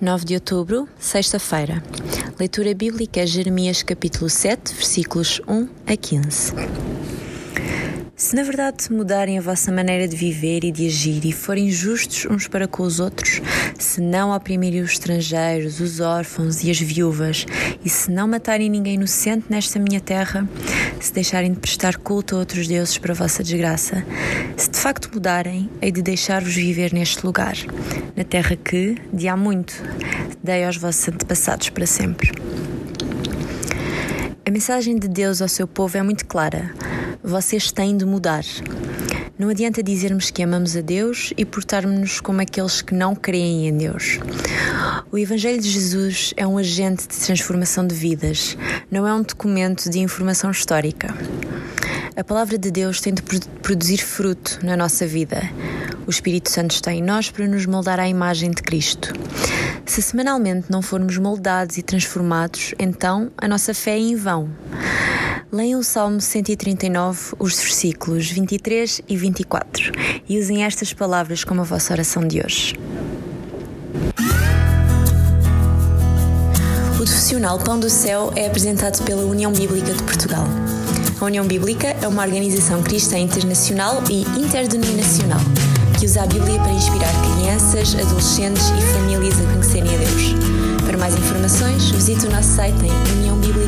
9 de outubro, sexta-feira. Leitura bíblica Jeremias capítulo 7, versículos 1 a 15. Se na verdade mudarem a vossa maneira de viver e de agir e forem justos uns para com os outros, se não oprimirem os estrangeiros, os órfãos e as viúvas, e se não matarem ninguém inocente nesta minha terra, se deixarem de prestar culto a outros deuses para a vossa desgraça, se de facto mudarem, hei de deixar-vos viver neste lugar, na terra que, de há muito, dei aos vossos antepassados para sempre. A mensagem de Deus ao seu povo é muito clara vocês têm de mudar. Não adianta dizermos que amamos a Deus e portarmos-nos como aqueles que não creem em Deus. O Evangelho de Jesus é um agente de transformação de vidas, não é um documento de informação histórica. A palavra de Deus tem de produzir fruto na nossa vida. O Espírito Santo está em nós para nos moldar à imagem de Cristo. Se semanalmente não formos moldados e transformados, então a nossa fé é em vão. Leiam o Salmo 139, os versículos 23 e 24 e usem estas palavras como a vossa oração de hoje. O profissional Pão do Céu é apresentado pela União Bíblica de Portugal. A União Bíblica é uma organização cristã internacional e interdenominacional que usa a Bíblia para inspirar crianças, adolescentes e famílias a conhecerem a Deus. Para mais informações, visite o nosso site em uniãobíblica.com